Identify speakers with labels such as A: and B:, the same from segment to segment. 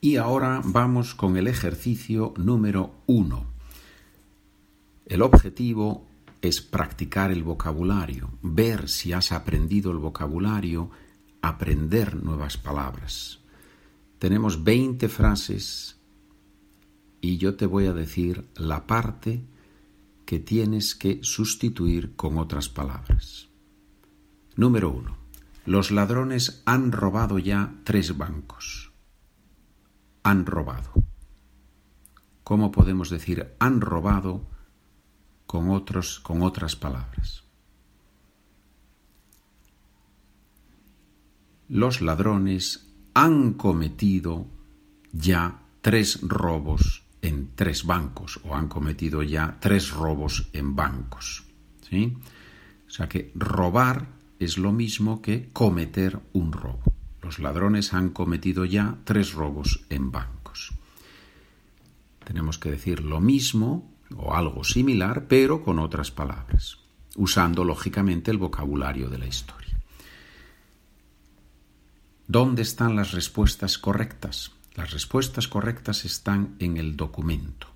A: Y ahora vamos con el ejercicio número uno. El objetivo es practicar el vocabulario, ver si has aprendido el vocabulario, aprender nuevas palabras. Tenemos 20 frases y yo te voy a decir la parte que tienes que sustituir con otras palabras. Número uno. Los ladrones han robado ya tres bancos. Han robado. ¿Cómo podemos decir han robado con, otros, con otras palabras? Los ladrones han cometido ya tres robos en tres bancos o han cometido ya tres robos en bancos. ¿sí? O sea que robar es lo mismo que cometer un robo. Los ladrones han cometido ya tres robos en bancos. Tenemos que decir lo mismo o algo similar, pero con otras palabras, usando lógicamente el vocabulario de la historia. ¿Dónde están las respuestas correctas? Las respuestas correctas están en el documento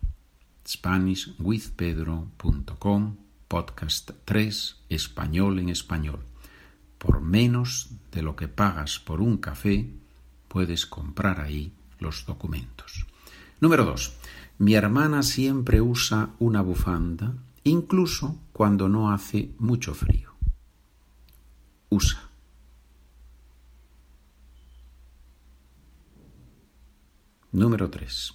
A: SpanishWithPedro.com Podcast 3 Español en Español. Por menos de lo que pagas por un café, puedes comprar ahí los documentos. Número 2. Mi hermana siempre usa una bufanda, incluso cuando no hace mucho frío. Usa. Número 3.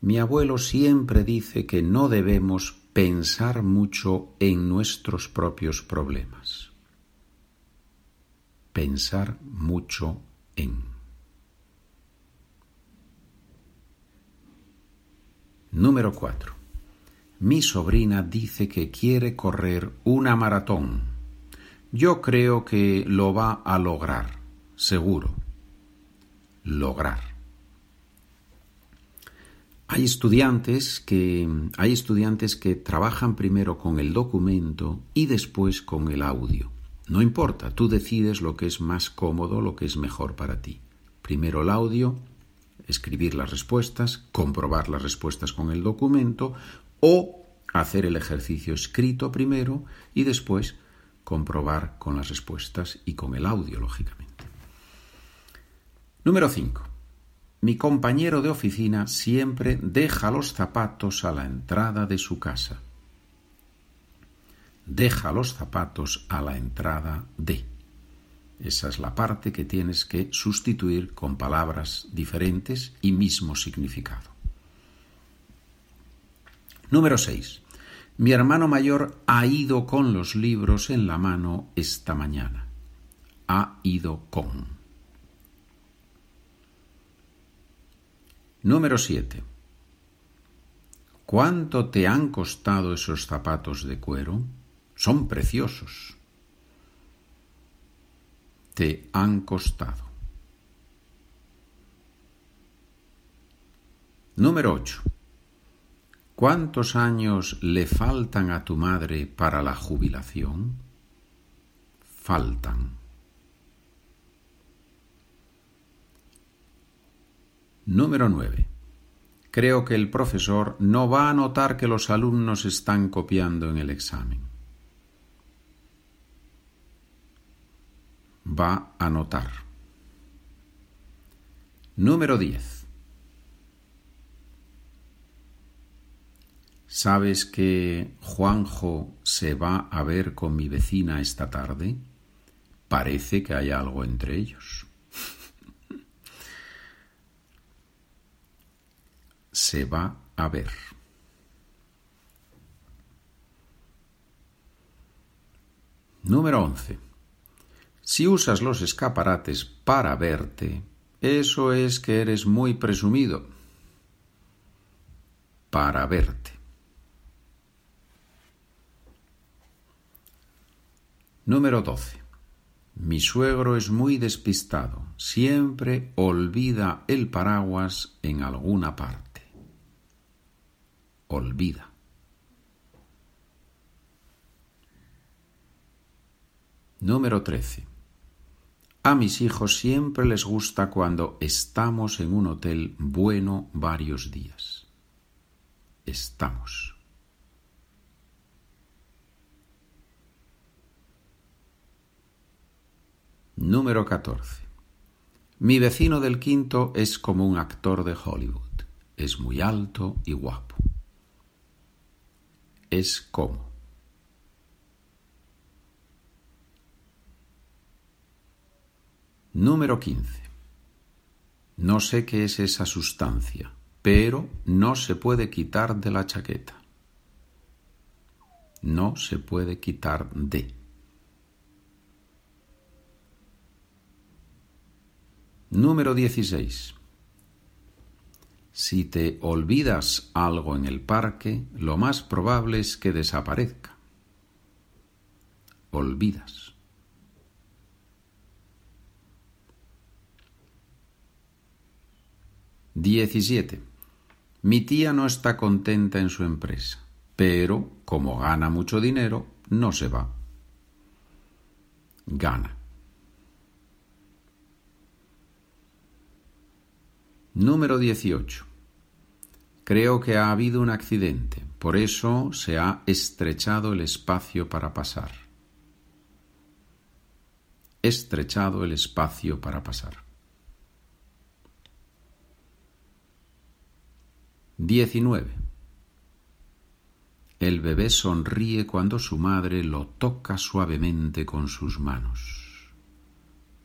A: Mi abuelo siempre dice que no debemos pensar mucho en nuestros propios problemas. Pensar mucho en. Número 4. Mi sobrina dice que quiere correr una maratón. Yo creo que lo va a lograr, seguro. Lograr. Hay estudiantes que hay estudiantes que trabajan primero con el documento y después con el audio. No importa, tú decides lo que es más cómodo, lo que es mejor para ti. Primero el audio, escribir las respuestas, comprobar las respuestas con el documento o hacer el ejercicio escrito primero y después comprobar con las respuestas y con el audio, lógicamente. Número 5. Mi compañero de oficina siempre deja los zapatos a la entrada de su casa. Deja los zapatos a la entrada de. Esa es la parte que tienes que sustituir con palabras diferentes y mismo significado. Número 6. Mi hermano mayor ha ido con los libros en la mano esta mañana. Ha ido con. Número 7. ¿Cuánto te han costado esos zapatos de cuero? Son preciosos. Te han costado. Número 8. ¿Cuántos años le faltan a tu madre para la jubilación? Faltan. Número 9. Creo que el profesor no va a notar que los alumnos están copiando en el examen. Va a notar. Número 10. ¿Sabes que Juanjo se va a ver con mi vecina esta tarde? Parece que hay algo entre ellos. se va a ver. Número 11. Si usas los escaparates para verte, eso es que eres muy presumido. Para verte. Número 12. Mi suegro es muy despistado. Siempre olvida el paraguas en alguna parte olvida. Número 13. A mis hijos siempre les gusta cuando estamos en un hotel bueno varios días. Estamos. Número 14. Mi vecino del quinto es como un actor de Hollywood. Es muy alto y guapo. Es como. Número 15. No sé qué es esa sustancia, pero no se puede quitar de la chaqueta. No se puede quitar de. Número 16. Si te olvidas algo en el parque, lo más probable es que desaparezca. Olvidas. Diecisiete. Mi tía no está contenta en su empresa, pero como gana mucho dinero, no se va. Gana. Número 18. Creo que ha habido un accidente, por eso se ha estrechado el espacio para pasar. Estrechado el espacio para pasar. 19. El bebé sonríe cuando su madre lo toca suavemente con sus manos.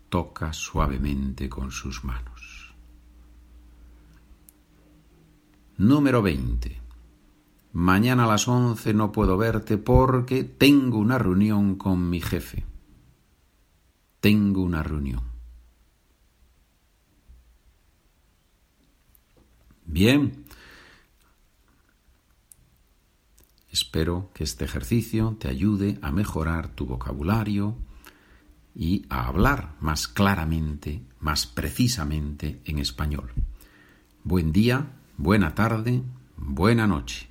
A: Toca suavemente con sus manos. Número 20. Mañana a las 11 no puedo verte porque tengo una reunión con mi jefe. Tengo una reunión. Bien. Espero que este ejercicio te ayude a mejorar tu vocabulario y a hablar más claramente, más precisamente en español. Buen día Buena tarde, buena noche.